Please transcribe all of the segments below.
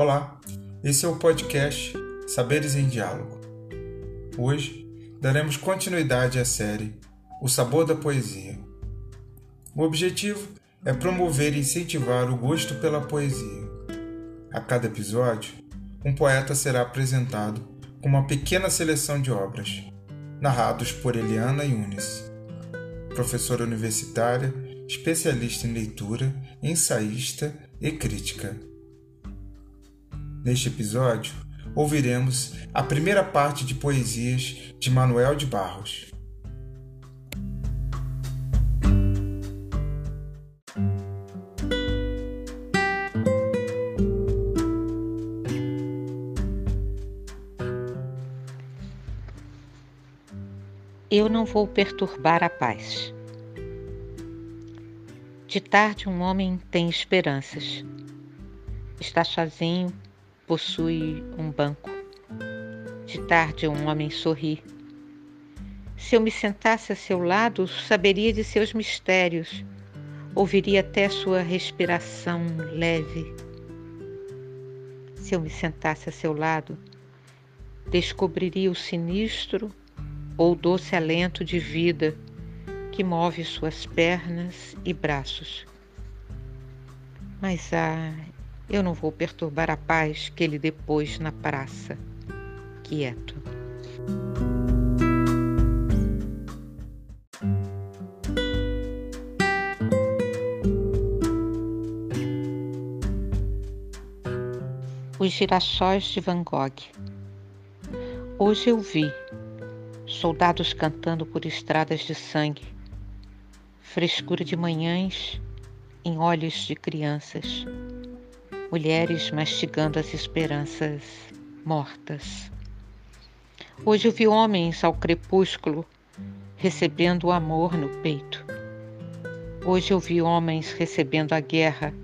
Olá, esse é o podcast Saberes em Diálogo. Hoje daremos continuidade à série O Sabor da Poesia. O objetivo é promover e incentivar o gosto pela poesia. A cada episódio, um poeta será apresentado com uma pequena seleção de obras, narrados por Eliana Yunis, professora universitária, especialista em leitura, ensaísta e crítica. Neste episódio, ouviremos a primeira parte de poesias de Manuel de Barros. Eu não vou perturbar a paz. De tarde, um homem tem esperanças. Está sozinho, possui um banco. De tarde, um homem sorri. Se eu me sentasse a seu lado, saberia de seus mistérios, ouviria até sua respiração leve. Se eu me sentasse a seu lado, descobriria o sinistro ou doce alento de vida que move suas pernas e braços. Mas ah, eu não vou perturbar a paz que ele depôs na praça, quieto. Os girassóis de Van Gogh. Hoje eu vi soldados cantando por estradas de sangue, frescura de manhãs em olhos de crianças mulheres mastigando as esperanças mortas. Hoje eu vi homens ao crepúsculo recebendo o amor no peito. Hoje eu vi homens recebendo a guerra,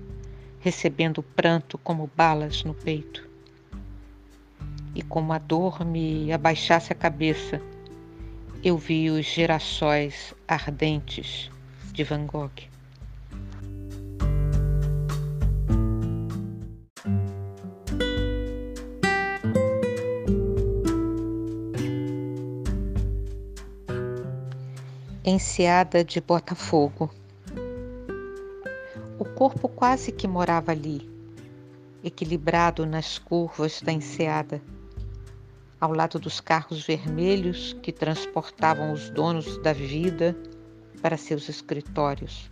recebendo o pranto como balas no peito. E como a dor me abaixasse a cabeça, eu vi os girassóis ardentes de Van Gogh. Enseada de Botafogo. O corpo quase que morava ali, equilibrado nas curvas da enseada, ao lado dos carros vermelhos que transportavam os donos da vida para seus escritórios,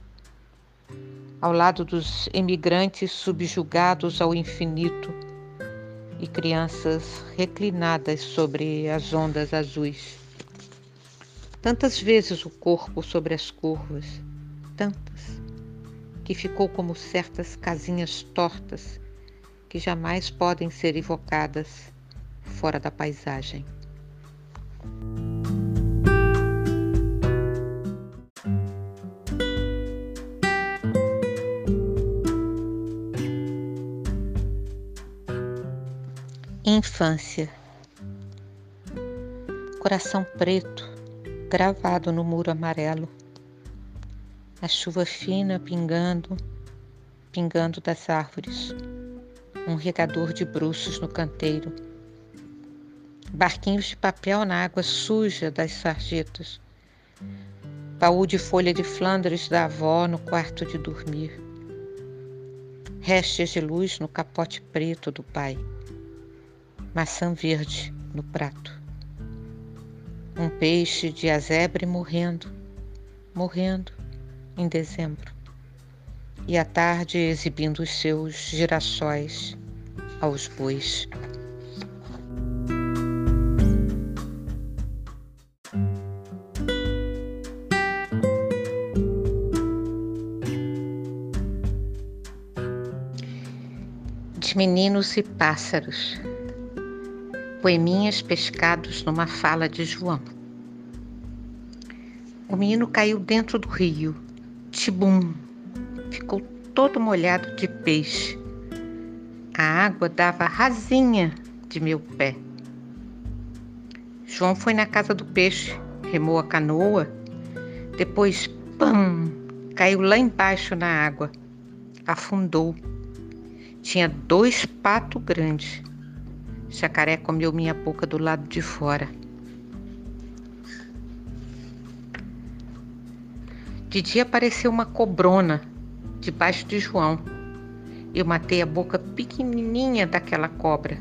ao lado dos emigrantes subjugados ao infinito e crianças reclinadas sobre as ondas azuis. Tantas vezes o corpo sobre as curvas, tantas, que ficou como certas casinhas tortas que jamais podem ser evocadas fora da paisagem. Infância. Coração preto gravado no muro amarelo. A chuva fina pingando, pingando das árvores. Um regador de bruços no canteiro. Barquinhos de papel na água suja das sarjetas. Baú de folha de Flandres da avó no quarto de dormir. Restes de luz no capote preto do pai. Maçã verde no prato um peixe de azebre morrendo, morrendo em dezembro, e à tarde exibindo os seus girassóis aos bois. Meninos e pássaros poeminhas pescados numa fala de João. O menino caiu dentro do rio. Tibum! Ficou todo molhado de peixe. A água dava rasinha de meu pé. João foi na casa do peixe, remou a canoa, depois, pam, caiu lá embaixo na água, afundou. Tinha dois patos grandes. Jacaré comeu minha boca do lado de fora. De dia apareceu uma cobrona debaixo de João. Eu matei a boca pequenininha daquela cobra.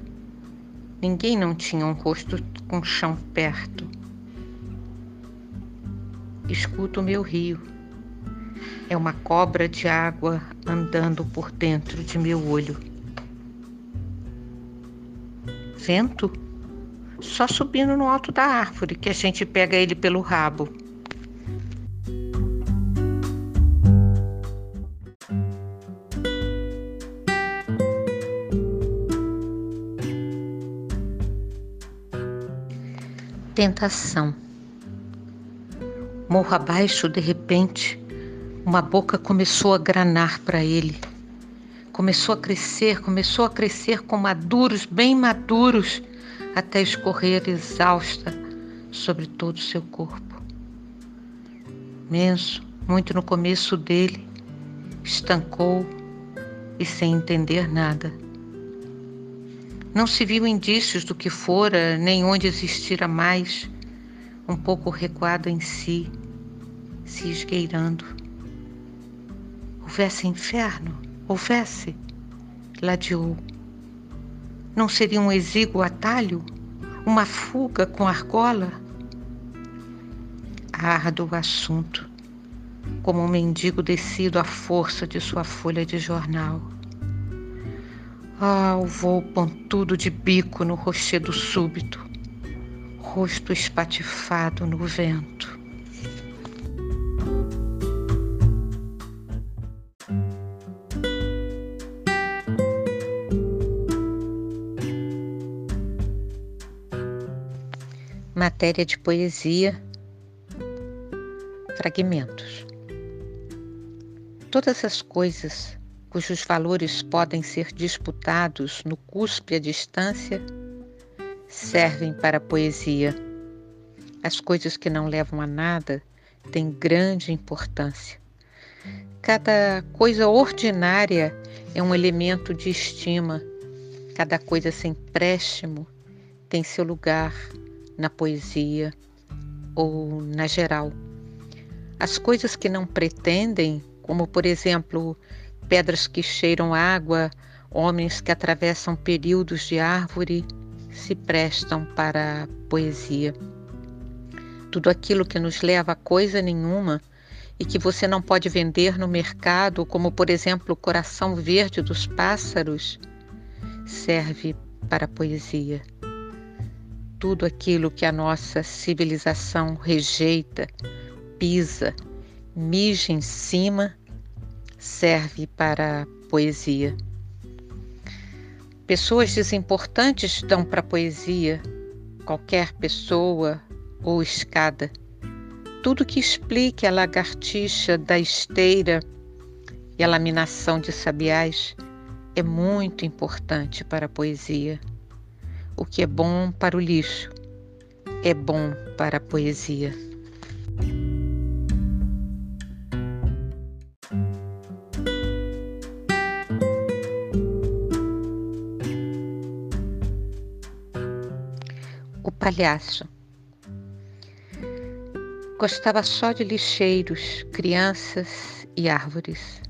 Ninguém não tinha um rosto com chão perto. Escuto o meu rio. É uma cobra de água andando por dentro de meu olho. Vento? Só subindo no alto da árvore que a gente pega ele pelo rabo. Tentação. Morro abaixo, de repente, uma boca começou a granar para ele. Começou a crescer, começou a crescer com maduros, bem maduros, até escorrer exausta sobre todo o seu corpo. Menso, muito no começo dele, estancou e sem entender nada. Não se viu indícios do que fora, nem onde existira mais, um pouco recuado em si, se esgueirando Houvesse inferno, houvesse, ladeou. Não seria um exíguo atalho? Uma fuga com argola? Árduo assunto, como um mendigo descido à força de sua folha de jornal. Ah, o voo pontudo de bico no rochedo súbito, rosto espatifado no vento. Matéria de poesia, fragmentos. Todas as coisas cujos valores podem ser disputados no cuspe à distância servem para a poesia. As coisas que não levam a nada têm grande importância. Cada coisa ordinária é um elemento de estima, cada coisa sem préstimo tem seu lugar na poesia ou na geral. As coisas que não pretendem, como por exemplo, pedras que cheiram água, homens que atravessam períodos de árvore, se prestam para a poesia. Tudo aquilo que nos leva a coisa nenhuma e que você não pode vender no mercado, como por exemplo o coração verde dos pássaros, serve para a poesia tudo aquilo que a nossa civilização rejeita, pisa, mija em cima, serve para a poesia. Pessoas desimportantes dão para a poesia, qualquer pessoa ou escada. Tudo que explique a lagartixa da esteira e a laminação de sabiás é muito importante para a poesia. O que é bom para o lixo é bom para a poesia. O palhaço gostava só de lixeiros, crianças e árvores.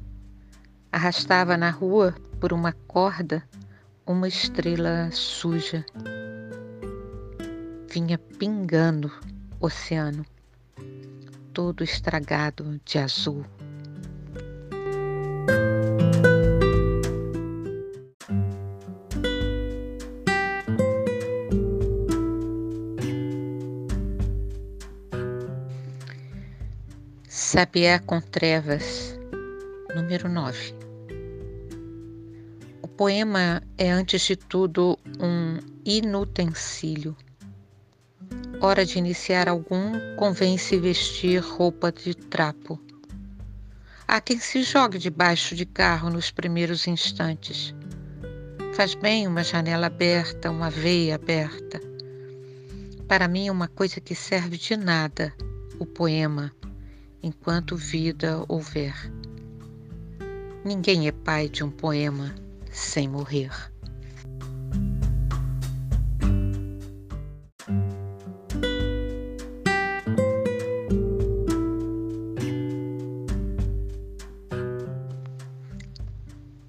Arrastava na rua por uma corda uma estrela suja vinha pingando o oceano, todo estragado de azul. Sabiá com Trevas, número 9 poema é, antes de tudo, um inutensílio. Hora de iniciar algum, convém se vestir roupa de trapo. Há quem se jogue debaixo de carro nos primeiros instantes. Faz bem uma janela aberta, uma veia aberta. Para mim é uma coisa que serve de nada, o poema, enquanto vida houver. Ninguém é pai de um poema sem morrer.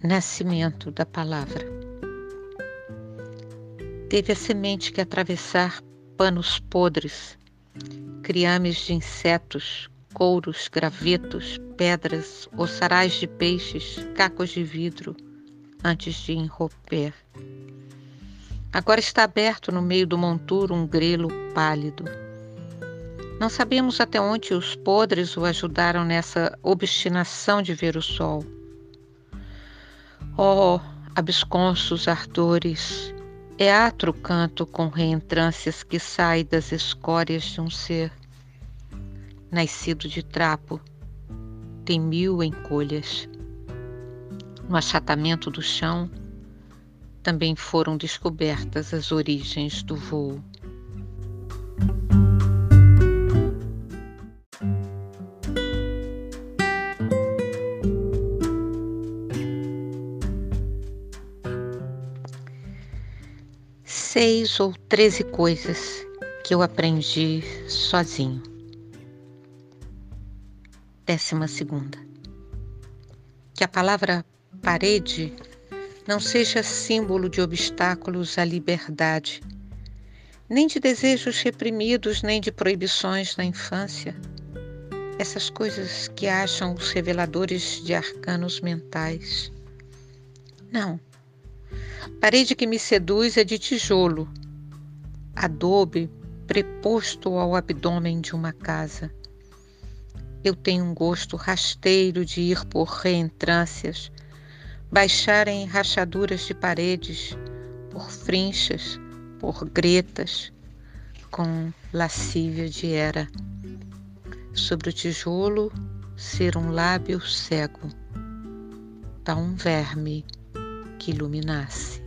Nascimento da palavra. Teve a semente que atravessar panos podres, criames de insetos, couros, gravetos, pedras, ossarais de peixes, cacos de vidro, antes de enromper. Agora está aberto no meio do monturo um grelo pálido. Não sabemos até onde os podres o ajudaram nessa obstinação de ver o sol. Oh, absconsos ardores, é atro canto com reentrâncias que sai das escórias de um ser nascido de trapo, tem mil encolhas. No achatamento do chão, também foram descobertas as origens do voo. Seis ou treze coisas que eu aprendi sozinho. Décima segunda. Que a palavra parede não seja símbolo de obstáculos à liberdade, nem de desejos reprimidos, nem de proibições na infância. Essas coisas que acham os reveladores de arcanos mentais. Não. Parede que me seduz é de tijolo, adobe preposto ao abdômen de uma casa eu tenho um gosto rasteiro de ir por reentrâncias, baixar em rachaduras de paredes, por frinchas, por gretas, com lascívia de era. Sobre o tijolo, ser um lábio cego, tal um verme que iluminasse.